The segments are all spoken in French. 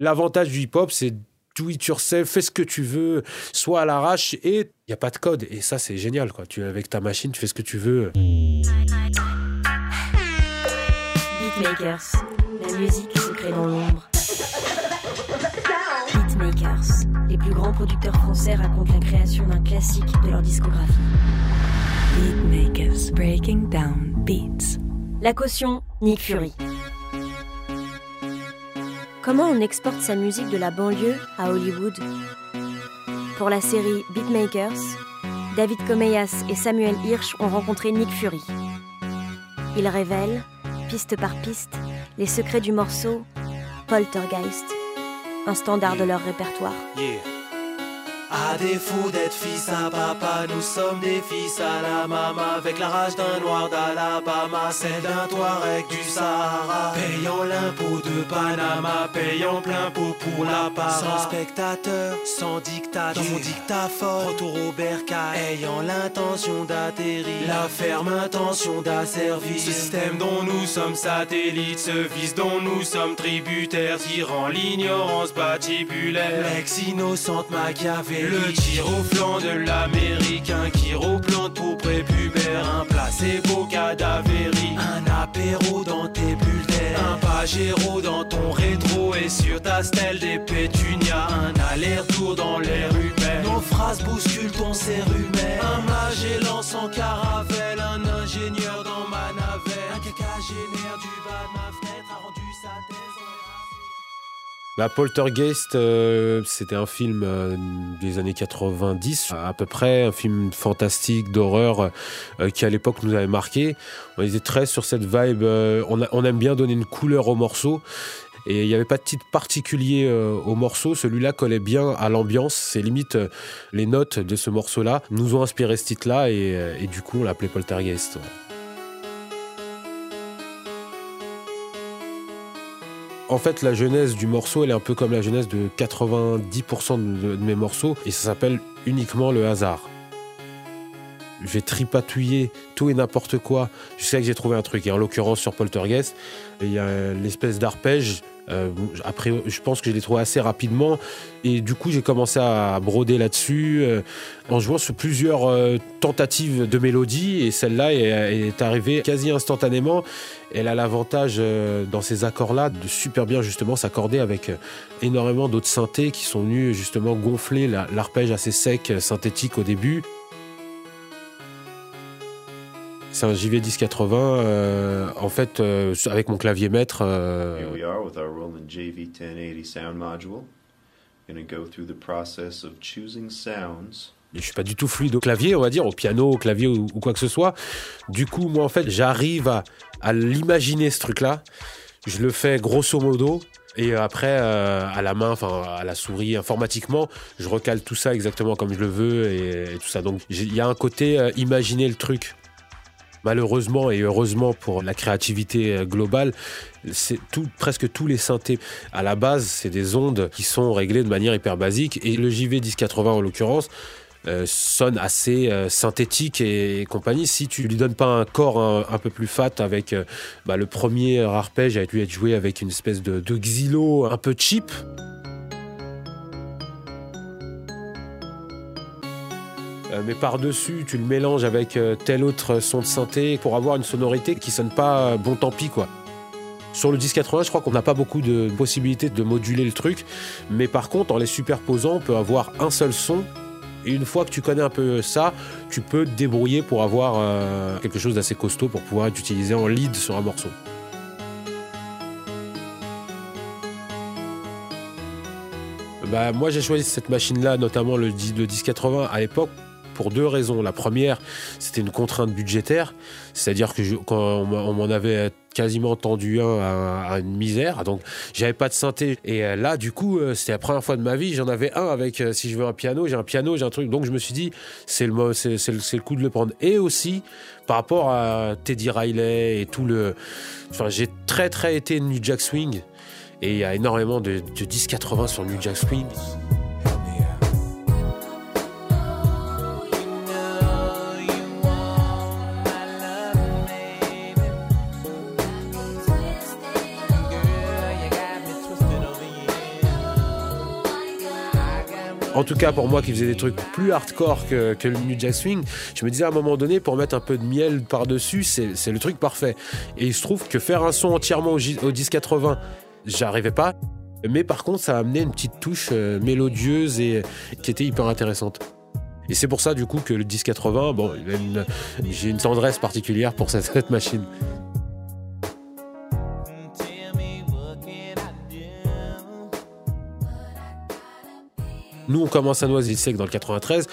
L'avantage du hip-hop, c'est do it yourself, fais ce que tu veux, soit à l'arrache et il n'y a pas de code. Et ça, c'est génial. Quoi. Tu, avec ta machine, tu fais ce que tu veux. Beatmakers, la musique se crée dans l'ombre. Beatmakers, les plus grands producteurs français racontent la création d'un classique de leur discographie. Beatmakers, breaking down beats. La caution, Nick Fury. Comment on exporte sa musique de la banlieue à Hollywood? Pour la série Beatmakers, David Comeyas et Samuel Hirsch ont rencontré Nick Fury. Ils révèlent, piste par piste, les secrets du morceau Poltergeist, un standard de leur répertoire. À défaut d'être fils à papa, nous sommes des fils à la maman Avec la rage d'un noir d'Alabama, celle d'un Touareg du Sahara. Payant l'impôt de Panama, payant plein pot pour la part Sans spectateur, sans dictateur, dans mon dictaphone Retour au bercail, ayant l'intention d'atterrir. La ferme intention d'asservir. Système dont nous sommes satellites, ce vice dont nous sommes tributaires. Tirant l'ignorance batibulaire L'ex innocente Machiavel le tir au flanc de l'américain qui replante tout prépubère. Un placebo cadavéri, un apéro dans tes bulles. Un pagéro dans ton rétro et sur ta stèle des pétunias. Un aller-retour dans l'air humain. Nos phrases bousculent ton cérumen. Un Magellan sans caravelle, un ingénieur dans ma navette. Un quinquagénaire du bas de ma fenêtre. Bah, Poltergeist, euh, c'était un film euh, des années 90, à peu près, un film fantastique, d'horreur, euh, qui à l'époque nous avait marqué. On était très sur cette vibe, on, aime bien donner une couleur au morceau. Et il n'y avait pas de titre particulier au morceau, celui-là collait bien à l'ambiance. C'est limite les notes de ce morceau-là nous ont inspiré ce titre-là et, du coup on l'appelait Poltergeist. En fait, la genèse du morceau, elle est un peu comme la genèse de 90% de, de, mes morceaux, et ça s'appelle uniquement le hasard. Je vais tripatouiller tout et n'importe quoi jusqu'à que j'ai trouvé un truc. Et en l'occurrence, sur Poltergeist, il y a l'espèce d'arpège. Euh, après, je pense que je l'ai trouvé assez rapidement. Et du coup, j'ai commencé à broder là-dessus euh, en jouant sur plusieurs euh, tentatives de mélodie. Et celle-là est, est, arrivée quasi instantanément. Elle a l'avantage, dans ces accords-là, de super bien justement s'accorder avec énormément d'autres synthés qui sont venus justement gonfler l'arpège assez sec, synthétique au début. C'est un JV 1080. Euh, en fait, euh, avec mon clavier maître. Euh... Here we are with our Roland JV 1080 sound module. Gonna go through the process of choosing sounds. Je suis pas du tout fluide au clavier, on va dire, au piano, au clavier ou, ou quoi que ce soit. Du coup, moi, en fait, j'arrive à, à l'imaginer ce truc-là. Je le fais grosso modo. Et après, euh, à la main, enfin à la souris, informatiquement, je recale tout ça exactement comme je le veux et, et tout ça. Donc il y a un côté euh, imaginer le truc malheureusement et heureusement pour la créativité globale, c'est tout, presque tous les synthés à la base, c'est des ondes qui sont réglées de manière hyper basique. Et le JV 1080 en l'occurrence, euh, sonne assez euh, synthétique et, compagnie. Si tu lui donnes pas un corps un, peu plus fat avec euh, bah, le premier arpège a dû être joué avec une espèce de, de xylo un peu cheap. Mais par-dessus, tu le mélanges avec euh, tel autre son de synthé pour avoir une sonorité qui sonne pas euh, bon tant pis quoi. Sur le 1080, je crois qu'on n'a pas beaucoup de possibilités de moduler le truc, mais par contre, en les superposant, on peut avoir un seul son. Et une fois que tu connais un peu ça, tu peux te débrouiller pour avoir euh, quelque chose d'assez costaud pour pouvoir être utilisé en lead sur un morceau. Bah, moi, j'ai choisi cette machine-là, notamment le, le 1080 à l'époque, pour deux raisons. La première, c'était une contrainte budgétaire, c'est-à-dire que on m'en avait quasiment tendu un à, une misère, donc j'avais pas de synthé. Et euh, là, du coup, euh, c'était la première fois de ma vie, j'en avais un avec, euh, si je veux un piano, j'ai un piano, j'ai un truc. Donc je me suis dit, c'est le, coup de le prendre. Et aussi, par rapport à Teddy Riley et tout le. J'ai très, très été New Jack Swing. Et il y a énormément de, de 10-80 sur New Jack Swing. En tout cas pour moi qui faisais des trucs plus hardcore que, le New Jack Swing, je me disais à un moment donné, pour mettre un peu de miel par-dessus, c'est le truc parfait. Et il se trouve que faire un son entièrement au, au 1080, j'arrivais pas. Mais par contre, ça a amené une petite touche euh, mélodieuse et qui était hyper intéressante. Et c'est pour ça, du coup, que le 1080, bon, j'ai une tendresse particulière pour cette machine. Nous, on commence à Noisy Sec dans le 93.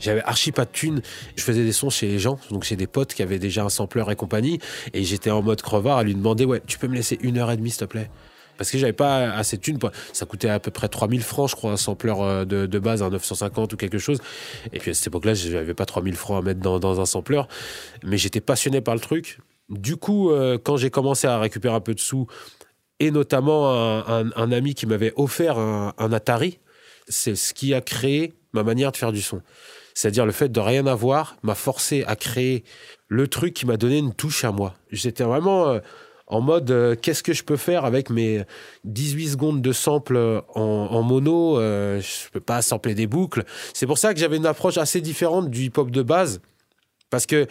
J'avais archi pas de thunes. Je faisais des sons chez les gens, donc chez des potes qui avaient déjà un sampleur et compagnie. Et j'étais en mode crevard à lui demander Ouais, tu peux me laisser une heure et demie, s'il te plaît? Parce que j'avais pas assez de thunes. Ça coûtait à peu près 3000 francs, je crois, un sampleur euh, de, base, un 950 ou quelque chose. Et puis à cette époque-là, j'avais pas 3000 francs à mettre dans, un sampleur. Mais j'étais passionné par le truc. Du coup, euh, quand j'ai commencé à récupérer un peu de sous, et notamment un, un, ami qui m'avait offert un Atari, c'est ce qui a créé ma manière de faire du son. C'est-à-dire le fait de rien avoir m'a forcé à créer le truc qui m'a donné une touche à moi. J'étais vraiment euh, en mode euh, qu'est-ce que je peux faire avec mes 18 secondes de sample en, mono euh, Je peux pas sampler des boucles. C'est pour ça que j'avais une approche assez différente du hip-hop de base. Parce que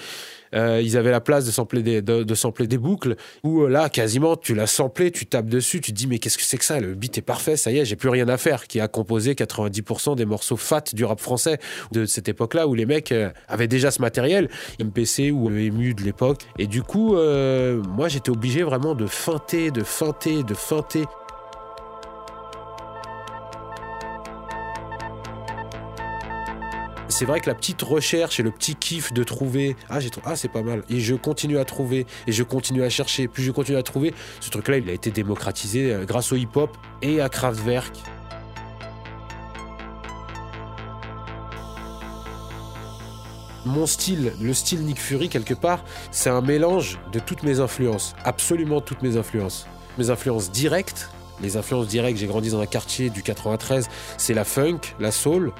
euh, ils avaient la place de sampler des, de, des boucles, où euh, là, quasiment, tu l'as samplé, tu tapes dessus, tu te dis, mais qu'est-ce que c'est que ça? Le beat est parfait, ça y est, j'ai plus rien à faire, qui a composé 90% des morceaux fat du rap français de cette époque-là, où les mecs euh, avaient déjà ce matériel, MPC ou EMU de l'époque. Et du coup, moi, j'étais obligé vraiment de feinter, de feinter, de feinter. C'est vrai que la petite recherche et le petit kiff de trouver ah j'ai ah c'est pas mal et je continue à trouver et je continue à chercher plus je continue à trouver ce truc là il a été démocratisé euh, grâce au hip hop et à Kraftwerk mon style, le style Nick Fury quelque part, c'est un mélange de toutes mes influences, absolument toutes mes influences. Mes influences directes, les influences directes, j'ai grandi dans un quartier du 93, c'est la funk, la soul,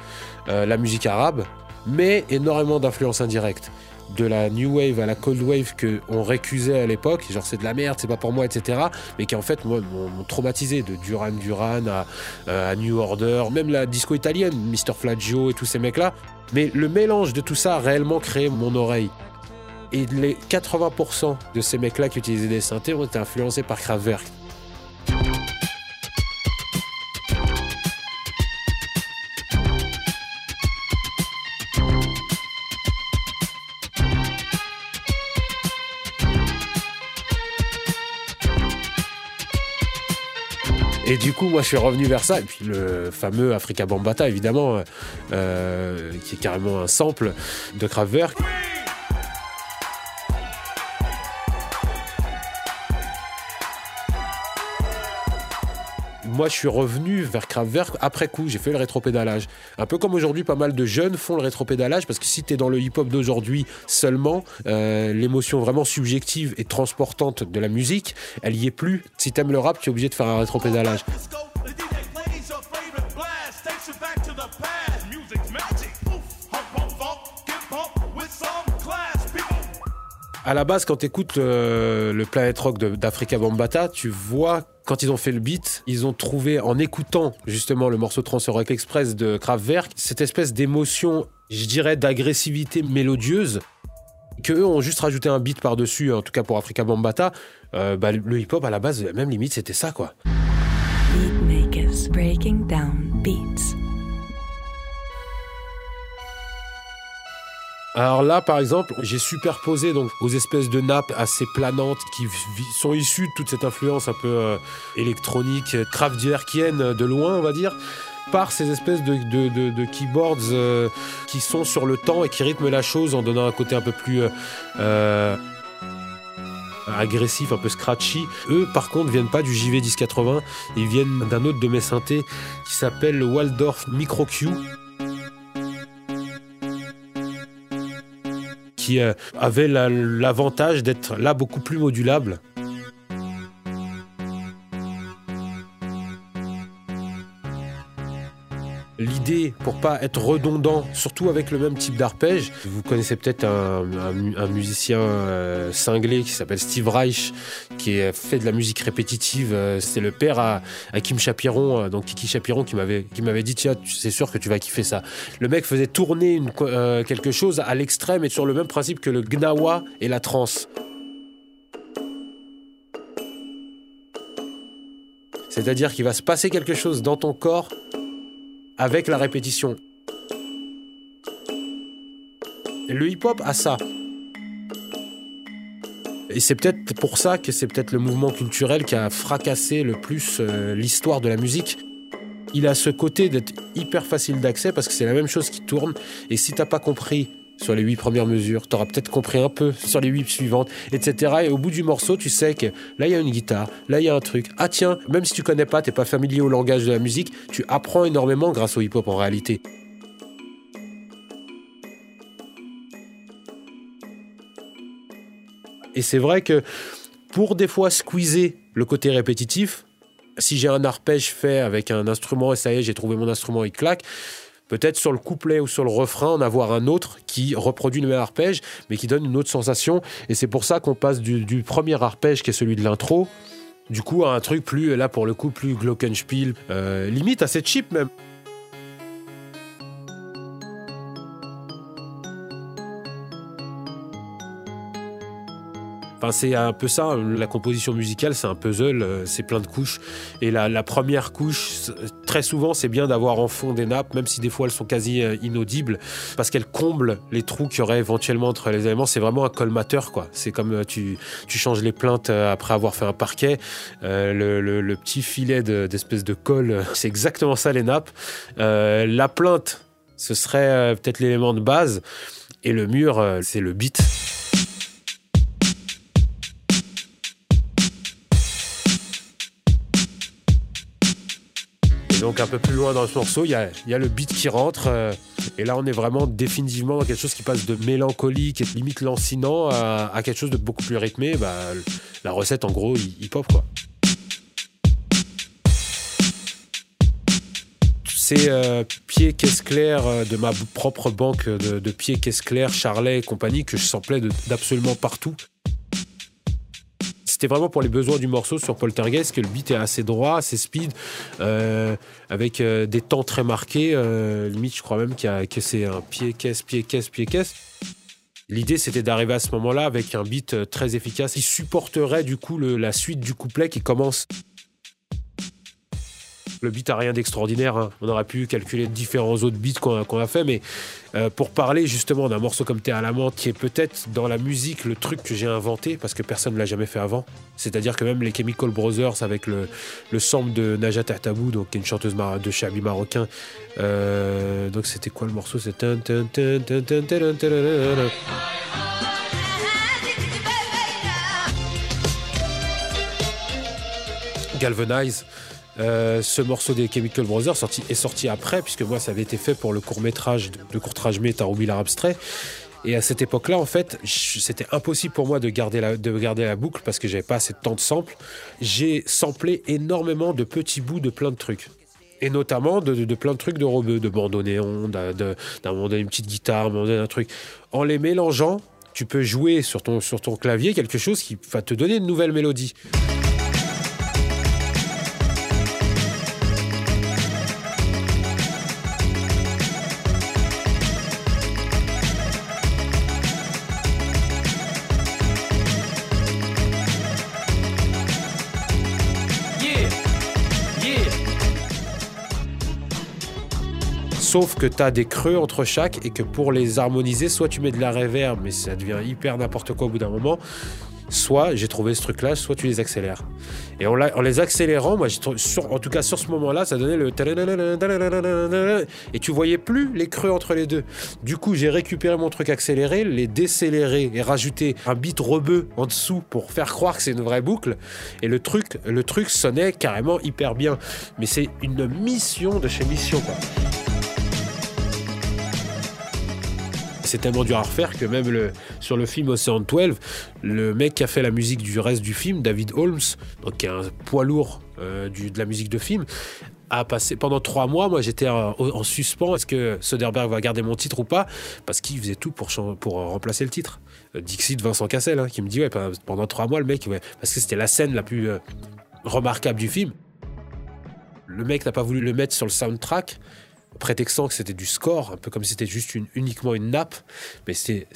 euh, la musique arabe, mais énormément d'influences indirectes. De la new wave à la cold wave que on récusait à l'époque, genre c'est de la merde, c'est pas pour moi, etc. Mais qui en fait m'ont traumatisé de Duran Duran à, euh, à, New Order, même la disco italienne, Mr. Flaggio et tous ces mecs-là. Mais le mélange de tout ça a réellement créé mon oreille. Et les 80% de ces mecs-là qui utilisaient des synthés ont été influencés par Kraftwerk. Et du coup, moi, je suis revenu vers ça. Et puis le fameux Africa Bambata, évidemment, euh, qui est carrément un sample de Kraftwerk. Moi, je suis revenu vers Kraftwerk après coup. J'ai fait le rétropédalage. Un peu comme aujourd'hui, pas mal de jeunes font le rétropédalage parce que si tu es dans le hip-hop d'aujourd'hui seulement, euh, l'émotion vraiment subjective et transportante de la musique, elle y est plus. Si t'aimes le rap, tu es obligé de faire un rétropédalage. À la base, quand tu écoutes le, le Planet Rock d'Africa Bambata, tu vois quand ils ont fait le beat, ils ont trouvé, en écoutant justement le morceau Rock Express de Kraftwerk, cette espèce d'émotion, je dirais, d'agressivité mélodieuse, qu'eux ont juste rajouté un beat par-dessus, en tout cas pour Africa Bambata. Euh, bah, le hip-hop, à la base, même limite, c'était ça, quoi. Beatmakers breaking down beats. Alors là, par exemple, j'ai superposé donc aux espèces de nappes assez planantes qui sont issues de toute cette influence un peu euh, électronique, kraftwerkienne de loin, on va dire, par ces espèces de, keyboards euh, qui sont sur le temps et qui rythment la chose en donnant un côté un peu plus euh, agressif, un peu scratchy. Eux, par contre, viennent pas du JV 1080, ils viennent d'un autre de mes synthés qui s'appelle le Waldorf Micro Q. qui euh, avait l'avantage d'être là beaucoup plus modulable. L'idée, pour pas être redondant, surtout avec le même type d'arpège, vous connaissez peut-être un, musicien euh, cinglé qui s'appelle Steve Reich, qui fait de la musique répétitive. euh, C'est le père à, Kim Chapiron, euh, donc Kiki Chapiron, qui m'avait dit tiens, c'est sûr que tu vas kiffer ça. Le mec faisait tourner quelque chose à l'extrême et sur le même principe que le gnawa et la trance. C'est-à-dire qu'il va se passer quelque chose dans ton corps avec la répétition. Le hip-hop a ça. Et c'est peut-être pour ça que c'est peut-être le mouvement culturel qui a fracassé le plus euh, l'histoire de la musique. Il a ce côté d'être hyper facile d'accès parce que c'est la même chose qui tourne. Et si t'as pas compris sur les huit premières mesures, t'auras peut-être compris un peu sur les huit suivantes, etc. Et au bout du morceau, tu sais que là il y a une guitare, là il y a un truc. Ah tiens, même si tu connais pas, t'es pas familier au langage de la musique, tu apprends énormément grâce au hip-hop en réalité. Et c'est vrai que pour des fois squeezer le côté répétitif, si j'ai un arpège fait avec un instrument et ça y est, j'ai trouvé mon instrument, il claque, peut-être sur le couplet ou sur le refrain, en avoir un autre qui reproduit le même arpège, mais qui donne une autre sensation. Et c'est pour ça qu'on passe du, premier arpège, qui est celui de l'intro, du coup à un truc plus, là pour le coup, plus glockenspiel, euh, limite assez cheap même. Enfin, c'est un peu ça, la composition musicale, c'est un puzzle, euh, c'est plein de couches. Et la, première couche, très souvent, c'est bien d'avoir en fond des nappes, même si des fois elles sont quasi euh, inaudibles, parce qu'elles comblent les trous qu'il y aurait éventuellement entre les éléments. C'est vraiment un colmateur, quoi. C'est comme euh, tu, changes les plaintes euh, après avoir fait un parquet. Le, petit filet de- d'espèce de colle, c'est exactement ça les nappes. La plainte, ce serait peut-être l'élément de base. Et le mur, c'est le beat. Donc un peu plus loin dans ce morceau, il y a, le beat qui rentre. euh, et là, on est vraiment définitivement dans quelque chose qui passe de mélancolique et limite lancinant à, quelque chose de beaucoup plus rythmé. Bah, la recette, en gros, hip-hop, quoi. C'est euh, pied caisse claire de ma propre banque de, de pied caisse claire, Charlet et compagnie que je samplais d'absolument partout. C'était vraiment pour les besoins du morceau sur Poltergeist que le beat est assez droit, assez speed, euh, avec euh, des temps très marqués. euh, limite, je crois même y a- que c'est un pied caisse, pied caisse, pied caisse. L'idée, c'était d'arriver à ce moment-là avec un beat euh, très efficace qui supporterait du coup la suite du couplet qui commence le beat a rien d'extraordinaire. On aurait pu calculer différents autres beats qu'on a, fait, mais pour parler justement d'un morceau comme Terre à la menthe, qui est peut-être dans la musique le truc que j'ai inventé parce que personne ne l'a jamais fait avant. C'est-à-dire que même les Chemical Brothers avec le, le sample de Najat Ahtabou, donc qui est une chanteuse de Chabi marocain. Donc c'était quoi le morceau C'est Galvanize. Euh, ce morceau des Chemical Brothers sorti, est sorti après, puisque moi ça avait été fait pour le court métrage de, de courtrage Taroubi l'art abstrait. Et à cette époque-là, en fait, c'était impossible pour moi de garder la, de garder la boucle parce que j'avais pas assez de temps de sample. J'ai samplé énormément de petits bouts de plein de trucs. Et notamment de, de- plein de trucs de rebeu, de bandoneon, d'un d'un moment donné une petite guitare, un moment donné un truc. En les mélangeant, tu peux jouer sur ton, sur ton clavier quelque chose qui va te donner une nouvelle mélodie. Sauf que tu as des creux entre chaque et que pour les harmoniser, soit tu mets de la reverb, mais ça devient hyper n'importe quoi au bout d'un moment. Soit j'ai trouvé ce truc-là, soit tu les accélères. Et en, les accélérant, moi, en tout cas sur ce moment-là, ça donnait le et tu voyais plus les creux entre les deux. Du coup, j'ai récupéré mon truc accéléré, les décéléré et rajouté un beat rebeu en dessous pour faire croire que c'est une vraie boucle. Et le truc, le truc sonnait carrément hyper bien. Mais c'est une mission de chez Mission, quoi. C'est tellement dur à refaire que même le, sur le film Ocean 12, le mec qui a fait la musique du reste du film, David Holmes, donc qui est un poids lourd euh, de la musique de film, a passé pendant trois mois. Moi, j'étais en, en suspens. Est-ce que Soderbergh va garder mon titre ou pas? Parce qu'il faisait tout pour, pour remplacer le titre. Euh, Dixit Vincent Cassel, hein, qui me dit ouais, pe- pendant trois mois, le mec, parce que c'était la scène la plus euh, remarquable du film. Le mec n'a pas voulu le mettre sur le soundtrack, prétextant que c'était du score, un peu comme si c'était juste uniquement une nappe. Mais c'était,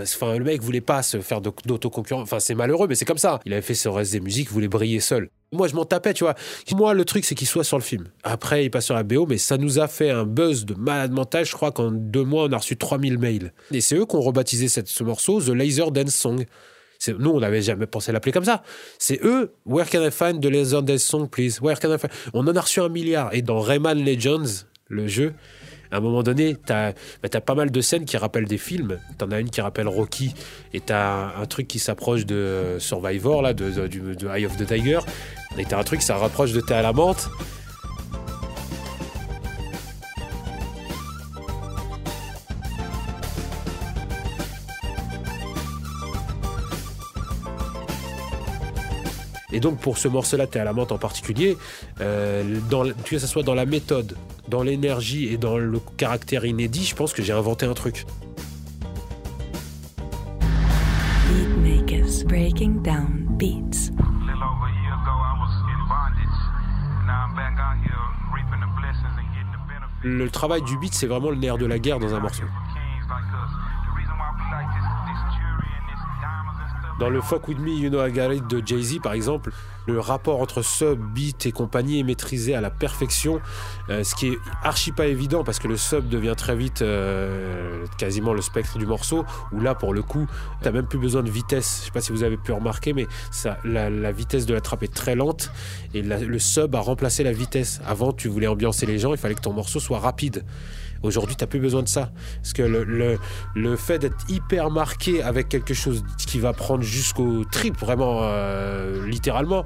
enfin, le mec voulait pas se faire d'autoconcurrence. Enfin, c'est malheureux, mais c'est comme ça. Il avait fait ce reste des musiques, voulait briller seul. Moi, je m'en tapais, tu vois. Moi, le truc, c'est qu'il soit sur le film. Après, il passe sur la BO, mais ça nous a fait un buzz de malade mental. Je crois qu'en deux mois, on a reçu 3000 mails. Et c'est eux qui ont rebaptisé cette, ce morceau The Laser Dance Song. Nous, on n'avait jamais pensé l'appeler comme ça. C'est eux, Where Can I Find the Laser Dance Song, please? Where can I find... On en a reçu un milliard. Et dans Rayman Legends, le jeu, à un moment donné, t'as as pas mal de scènes qui rappellent des films. T'en as une qui rappelle Rocky, et t'as un, un truc qui s'approche de euh, Survivor, là, de, de Eye of the Tiger. Et t'as un truc qui ça rapproche de Thé à la menthe. Et donc pour ce morceau-là, Thé à la menthe en particulier, euh, dans, que ce soit dans la méthode, dans l'énergie et dans le caractère inédit, je pense que j'ai inventé un truc. Beatmakers breaking down beats. Le travail du beat, c'est vraiment le nerf de la guerre dans un morceau. Dans le Fuck With Me, You Know I Got de Jay-Z, par exemple, le rapport entre sub, beat et compagnie est maîtrisé à la perfection, euh, ce qui est archi pas évident parce que le sub devient très vite euh, quasiment le spectre du morceau, où là, pour le coup, t'as même plus besoin de vitesse. Je sais pas si vous avez pu remarquer, mais la, vitesse de la trappe est très lente et le sub a remplacé la vitesse. Avant, tu voulais ambiancer les gens, il fallait que ton morceau soit rapide. Aujourd'hui, t'as plus besoin de ça. Parce que le, le, le fait d'être hyper marqué avec quelque chose qui va prendre jusqu'au trip, vraiment, euh, littéralement,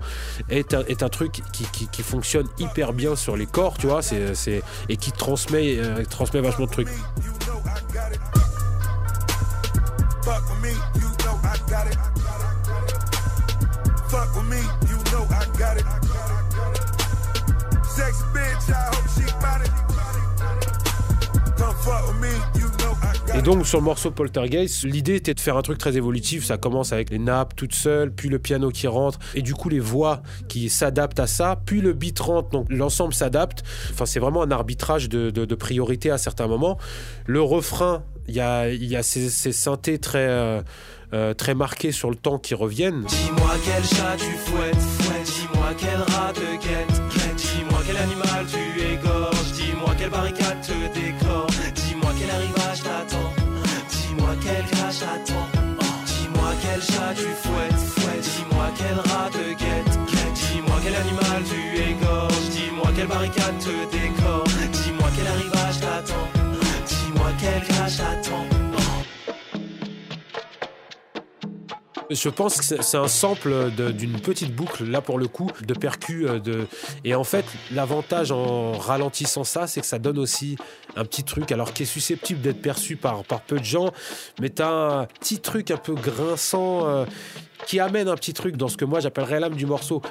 est un, est un truc qui, qui, qui fonctionne hyper bien sur les corps, tu vois, c'est, et qui transmet, euh, transmet vachement de trucs. Sexy bitch, I hope it. Et donc sur le morceau Poltergeist, l'idée était de faire un truc très évolutif. Ça commence avec les nappes toutes seules, puis le piano qui rentre, et du coup les voix qui s'adaptent à ça, puis le beat rentre, donc l'ensemble s'adapte. Enfin c'est vraiment un arbitrage de, de, priorité à certains moments. Le refrain, il y a, ces, ces synthés très, euh, euh, très marqués sur le temps qui reviennent. Dis-moi quel chat tu fouettes, fouette. Dis-moi quel rat te guette. Dis-moi quel animal tu égorges. Dis-moi quelle barricade tu fouettes, fouette. Dis-moi quel rat te guette, guette. Dis-moi quel animal tu égorges. Dis-moi quelle barricade te décore. Dis-moi quel arrivage t'attend. Dis-moi quel crash t'attend. Je pense que c'est un sample d'une petite boucle, là pour le coup, de percus. euh, De... Et en fait, l'avantage en ralentissant ça, c'est que ça donne aussi un petit truc, alors qui est susceptible d'être perçu par, par peu de gens, mais t'as un petit truc un peu grinçant euh, qui amène un petit truc dans ce que moi j'appellerais l'âme du morceau.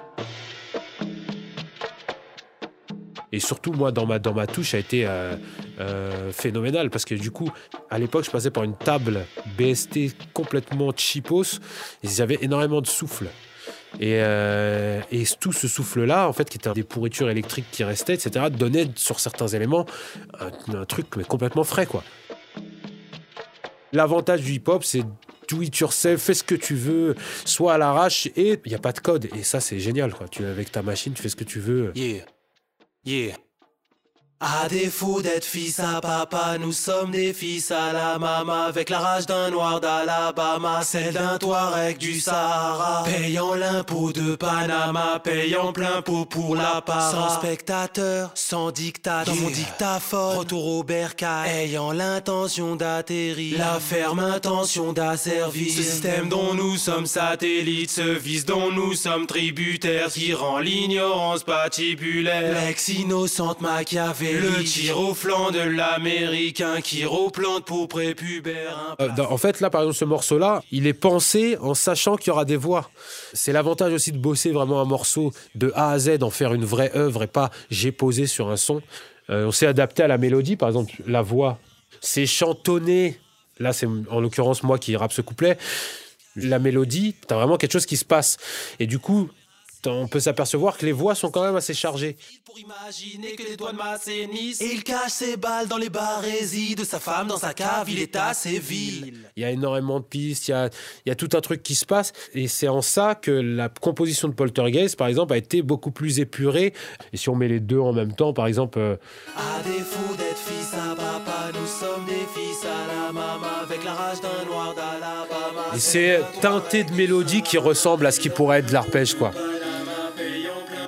Et surtout, moi, dans ma, dans ma touche, a été euh, euh, phénoménal parce que du coup, à l'époque, je passais par une table BST complètement cheapos et j'avais énormément de souffle. Et, euh, et tout ce souffle-là, en fait, qui était des pourritures électriques qui restaient, etc., donnait sur certains éléments un, truc complètement frais, quoi. L'avantage du hip-hop, c'est do it yourself, fais ce que tu veux, soit à l'arrache, et il n'y a pas de code. Et ça, c'est génial, quoi. Tu, avec ta machine, tu fais ce que tu veux. Yeah, yeah. À défaut d'être fils à papa, nous sommes des fils à la maman Avec la rage d'un noir d'Alabama, celle d'un Touareg du Sahara. Payant l'impôt de Panama, payant plein pot pour la para. Sans spectateur, sans dictateur, dans mon dictaphone Retour au bercail, ayant l'intention d'atterrir. La ferme intention d'asservir. Ce système dont nous sommes satellites Ce vice dont nous sommes tributaires Qui rend l'ignorance patibulaire. L'ex innocente Le tir au flanc de l'américain qui replante pour prépubère. Euh, en fait, là, par exemple, ce morceau-là, il est pensé en sachant qu'il y aura des voix. C'est l'avantage aussi de bosser vraiment un morceau de A à Z, en faire une vraie œuvre et pas j'ai posé sur un son. Euh, on s'est adapté à la mélodie, par exemple, la voix, c'est chantonné. Là, c'est en l'occurrence moi qui rappe ce couplet. La mélodie, t'as vraiment quelque chose qui se passe. Et du coup, on peut s'apercevoir que les voix sont quand même assez chargées. Pour imaginer que les doigts de m'assainissent. Et il cache ses balles dans les barésies de sa femme dans sa cave, il est assez vil. Il y a énormément de pistes, il y a, il y a tout un truc qui se passe. Et c'est en ça que la composition de Poltergeist, par exemple, a été beaucoup plus épurée. Et si on met les deux en même temps, par exemple, euh, À défaut d'être fils à papa, nous sommes des fils à la maman avec la rage d'un noir d'Alabama. et c'est teinté de mélodies qui ressemblent à ce qui pourrait être de l'arpège, quoi.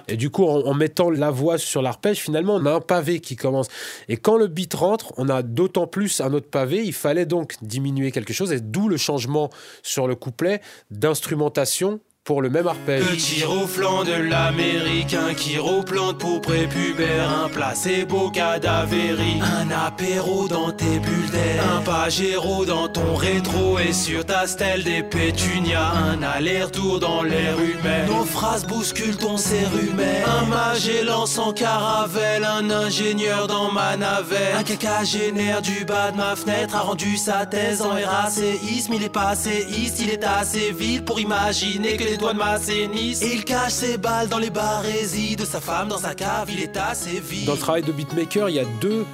Et du coup, en, mettant la voix sur l'arpège, finalement, on a un pavé qui commence. Et quand le beat rentre, on a d'autant plus un autre pavé. Il fallait donc diminuer quelque chose, et d'où le changement sur le couplet d'instrumentation pour le même arpège. Au flanc de l'américain qui replante pour prépubère Un placebo cadavérique Un apéro dans tes bulles d'air Un pagéro dans ton rétro Et sur ta stèle des pétunias Un aller-retour dans l'air humain. Nos phrases bousculent ton cérumen Un Magellan sans caravelle Un ingénieur dans ma navette. Un quinquagénaire du bas de ma fenêtre A rendu sa thèse en RACisme Il est passéiste, il est assez vil Pour imaginer que les doigts de m'assainissent Et il cache ses balles dans les barésies De sa femme dans sa cave, il est assez vil Dans le travail de beatmaker, il y a deux.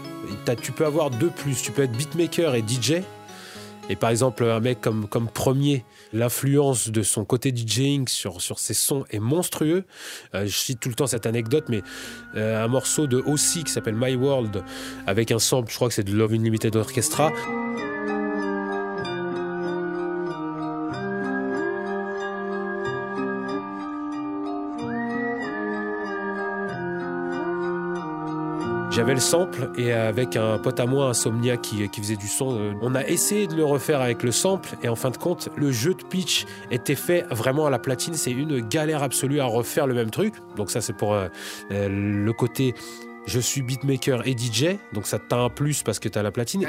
Tu peux avoir deux plus. Tu peux être beatmaker et DJ. Et par exemple, un mec comme, premier, l'influence de son côté DJing sur, sur ses sons est monstrueux. Euh, je cite tout le temps cette anecdote, mais euh, un morceau de O.C. qui s'appelle My World, avec un sample, je crois que c'est de Love Unlimited Orchestra. J'avais le sample et avec un pote à moi, Insomnia, qui, faisait du son, euh, on a essayé de le refaire avec le sample et en fin de compte, le jeu de pitch était fait vraiment à la platine. C'est une galère absolue à refaire le même truc. Donc ça, c'est pour euh, euh, le côté je suis beatmaker et DJ. Donc ça t'a un plus parce que t'as la platine.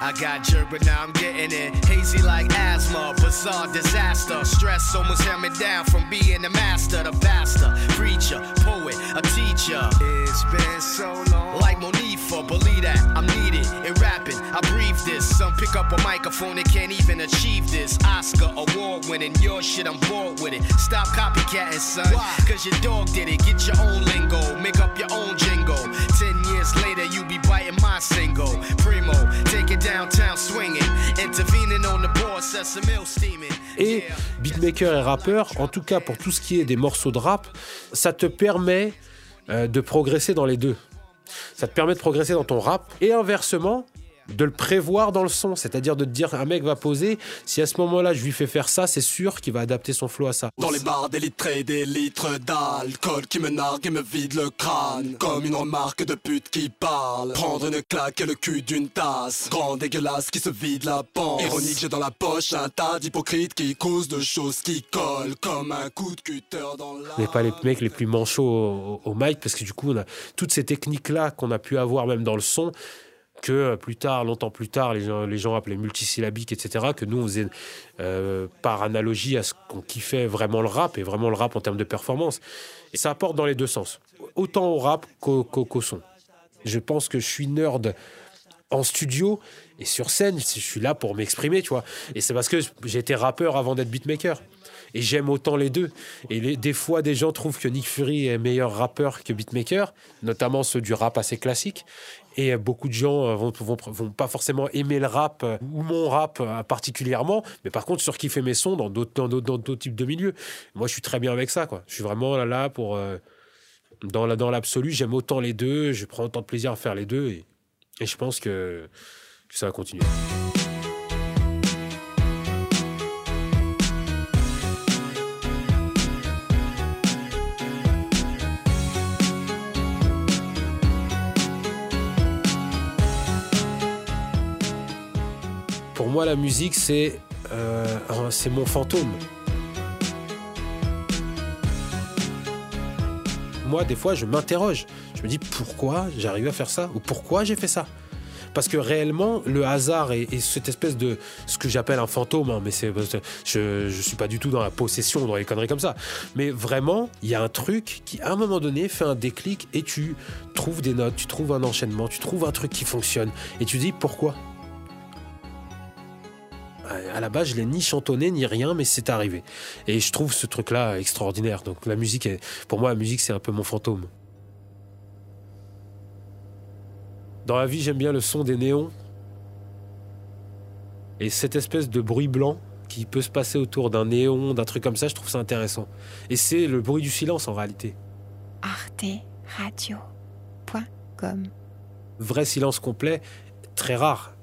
I got jerk, but now I'm getting it. Hazy like asthma, bizarre disaster. Stress almost held me down from being the master, the pastor, preacher, poet, a teacher. It's been so long. Like Monifa, believe that I'm needed in rapping. I breathe this. Some pick up a microphone and can't even achieve this. Oscar award winning, your shit, I'm bored with it. Stop copycatting, son. Cause your dog did it. Get your own lingo, make up your own jingle. Ten years later, you be biting my single. Primo, take it downtown swinging. Intervening on the board, set some milk steaming. Et beatmaker et rappeur, en tout cas pour tout ce qui est des morceaux de rap, ça te permet euh, de progresser dans les deux. Ça te permet de progresser dans ton rap et inversement de le prévoir dans le son, c'est-à-dire de te dire un mec va poser, si à ce moment-là je lui fais faire ça, c'est sûr qu'il va adapter son flow à ça. Dans les bars des litres et des litres d'alcool qui me nargue et me vide le crâne Comme une remarque de pute qui parle Prendre une claque et le cul d'une tasse Grand dégueulasse qui se vide la panse Ironique j'ai dans la poche un tas d'hypocrites qui causent de choses qui collent Comme un coup de cutter dans la On n'est pas les mecs les plus manchots au, au mic parce que du coup on a toutes ces techniques-là qu'on a pu avoir même dans le son que euh, plus tard, longtemps plus tard, les gens, les gens appelaient multisyllabiques, etc., que nous, on euh, par analogie à ce qu'on kiffait vraiment le rap, et vraiment le rap en termes de performance. Et ça apporte dans les deux sens, autant au rap qu'au son. Je pense que je suis nerd en studio et sur scène, je suis là pour m'exprimer, tu vois. Et c'est parce que j'étais rappeur avant d'être beatmaker. Et j'aime autant les deux. Et des fois, des gens trouvent que Nick Fury est meilleur rappeur que beatmaker, notamment ceux du rap assez classique. Et beaucoup de gens euh, vont, vont, pas forcément aimer le rap euh, ou mon rap euh, particulièrement, mais par contre surkiffer mes sons dans d'autres types de milieux. Moi, je suis très bien avec ça, quoi. Je suis vraiment là, là pour dans la- dans l'absolu, j'aime autant les deux. Je prends autant de plaisir à faire les deux, et, je pense que ça va continuer. Moi, la musique, c'est euh, c'est mon fantôme. moi, des fois, je m'interroge. Je me dis pourquoi j'arrive à faire ça? Ou pourquoi j'ai fait ça? Parce que réellement, le hasard et, et cette espèce de ce que j'appelle un fantôme, hein, mais c'est je je suis pas du tout dans la possession, dans les conneries comme ça. Mais vraiment, il y a un truc qui, à un moment donné, fait un déclic et tu trouves des notes, tu trouves un enchaînement, tu trouves un truc qui fonctionne et tu dis pourquoi? À la base, je l'ai ni chantonné ni rien, mais c'est arrivé. Et je trouve ce truc-là extraordinaire. Donc la musique, est, pour moi, la musique, c'est un peu mon fantôme. Dans la vie, j'aime bien le son des néons. Et cette espèce de bruit blanc qui peut se passer autour d'un néon, d'un truc comme ça, je trouve ça intéressant. Et c'est le bruit du silence en réalité. arteradio.com Vrai silence complet, très rare.